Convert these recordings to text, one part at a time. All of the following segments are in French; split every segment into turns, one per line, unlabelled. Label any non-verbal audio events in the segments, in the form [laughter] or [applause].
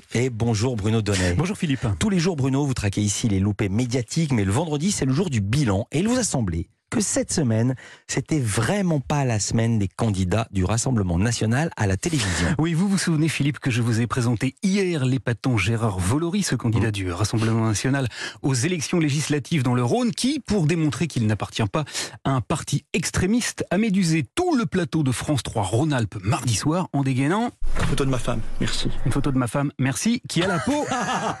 Philippe.
Et bonjour Bruno Donnet.
Bonjour Philippe.
Tous les jours, Bruno, vous traquez ici les loupés médiatiques, mais le vendredi, c'est le jour du bilan. Et il vous a semblé que cette semaine, c'était vraiment pas la semaine des candidats du Rassemblement national à la télévision.
Oui, vous vous souvenez, Philippe, que je vous ai présenté hier l'épatant Gérard Volory, ce candidat du Rassemblement national aux élections législatives dans le Rhône, qui, pour démontrer qu'il n'appartient pas à un parti extrémiste, a médusé tout le plateau de France 3 Rhône-Alpes mardi soir en dégainant
Une photo de ma femme, merci.
une photo de ma femme, merci, qui a la peau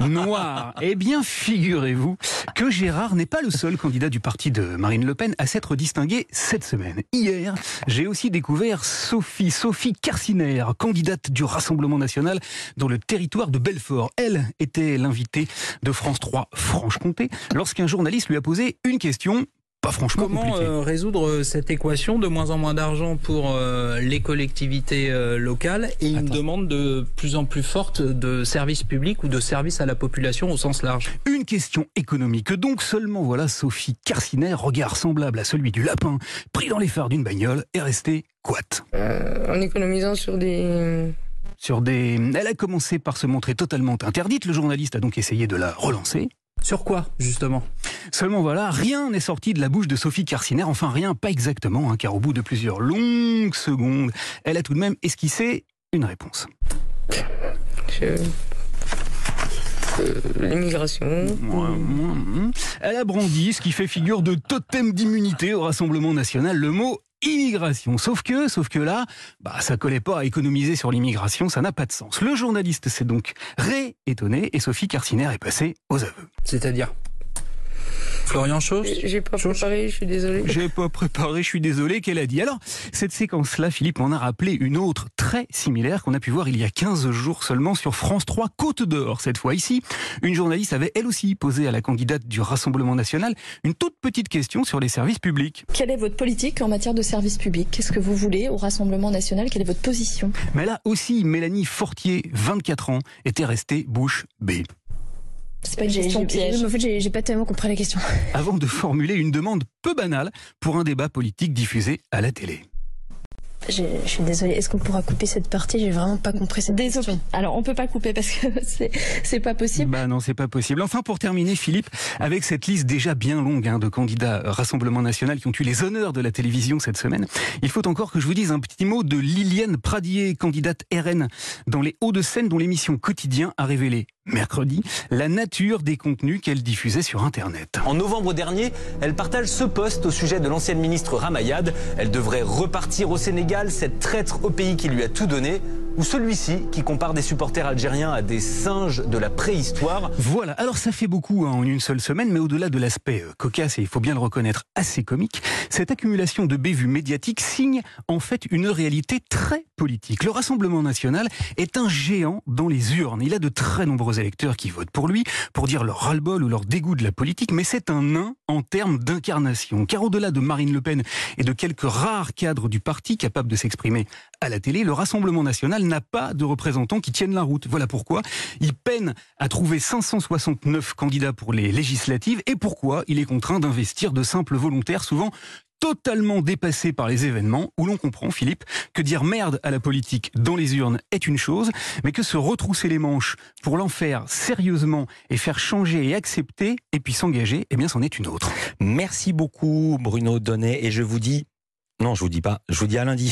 [laughs] noire. Eh bien, figurez-vous que Gérard n'est pas le seul candidat du parti de Marine Le Pen à s'être distingué cette semaine. Hier, j'ai aussi découvert Sophie, Sophie Carciner, candidate du Rassemblement national dans le territoire de Belfort. Elle était l'invitée de France 3 Franche-Comté lorsqu'un journaliste lui a posé une question pas franchement
Comment euh, résoudre cette équation de moins en moins d'argent pour euh, les collectivités euh, locales et une demande de plus en plus forte de services publics ou de services à la population au sens large?
Une question économique. Donc seulement voilà Sophie Carciner, regard semblable à celui du lapin, pris dans les phares d'une bagnole, est restée quat.
Euh, en économisant sur des...
Sur des... Elle a commencé par se montrer totalement interdite. Le journaliste a donc essayé de la relancer.
Sur quoi, justement?
Seulement voilà, rien n'est sorti de la bouche de Sophie Carciner. Enfin rien, pas exactement, hein, car au bout de plusieurs longues secondes, elle a tout de même esquissé une réponse.
je- euh, L'immigration.
Elle a brandi ce qui fait figure de totem d'immunité au Rassemblement national, le mot immigration. Sauf que, sauf que là, bah, ça collait pas à économiser sur l'immigration, ça n'a pas de sens. Le journaliste s'est donc réétonné et Sophie Carciner est passée aux aveux.
C'est-à-dire? Florian Chose
J'ai pas
Chose.
préparé, je suis désolé.
J'ai pas préparé, je suis désolé qu'elle a dit. Alors, cette séquence-là, Philippe en a rappelé une autre très similaire qu'on a pu voir il y a 15 jours seulement sur France 3 Côte d'Or. Cette fois ici, une journaliste avait elle aussi posé à la candidate du Rassemblement national une toute petite question sur les services publics.
Quelle est votre politique en matière de service public Qu'est-ce que vous voulez au Rassemblement national? Quelle est votre position?
Mais là aussi, Mélanie Fortier, 24 ans, était restée bouche bée.
C'est pas une
J'ai-
question piège.
En fait, j'ai pas tellement compris la question. [laughs]
Avant de formuler une demande peu banale pour un débat politique diffusé à la télé.
Je suis désolée. Est-ce qu'on pourra couper cette partie? J'ai vraiment pas compris cette
Désolé.
question.
Alors, on peut pas couper parce que [laughs] c'est c'est pas possible.
Bah non, c'est pas possible. Enfin, pour terminer, Philippe, avec cette liste déjà bien longue hein, de candidats Rassemblement National qui ont eu les honneurs de la télévision cette semaine, il faut encore que je vous dise un petit mot de Liliane Pradier, candidate RN dans les Hauts-de-Seine, dont l'émission Quotidien a révélé mercredi la nature des contenus qu'elle diffusait sur Internet.
En novembre dernier, elle partage ce poste au sujet de l'ancienne ministre Ramayad. Elle devrait repartir au Sénégal, cette traître au pays qui lui a tout donné. Ou celui-ci qui compare des supporters algériens à des singes de la préhistoire.
Voilà, alors ça fait beaucoup hein, en une seule semaine, mais au-delà de l'aspect euh, cocasse, et il faut bien le reconnaître, assez comique, cette accumulation de bévues médiatiques signe en fait une réalité très politique. Le Rassemblement national est un géant dans les urnes. Il a de très nombreux électeurs qui votent pour lui, pour dire leur ras-le-bol ou leur dégoût de la politique, mais c'est un nain en termes d'incarnation. Car au-delà de Marine Le Pen et de quelques rares cadres du parti capables de s'exprimer à la télé, le Rassemblement national n'a pas de représentants qui tiennent la route. Voilà pourquoi il peine à trouver 569 candidats pour les législatives et pourquoi il est contraint d'investir de simples volontaires, souvent totalement dépassés par les événements, où l'on comprend, Philippe, que dire merde à la politique dans les urnes est une chose, mais que se retrousser les manches pour l'en faire sérieusement et faire changer et accepter, et puis s'engager, eh bien c'en est une autre.
Merci beaucoup Bruno Donnet et je vous dis, non je vous dis pas, je vous dis à lundi.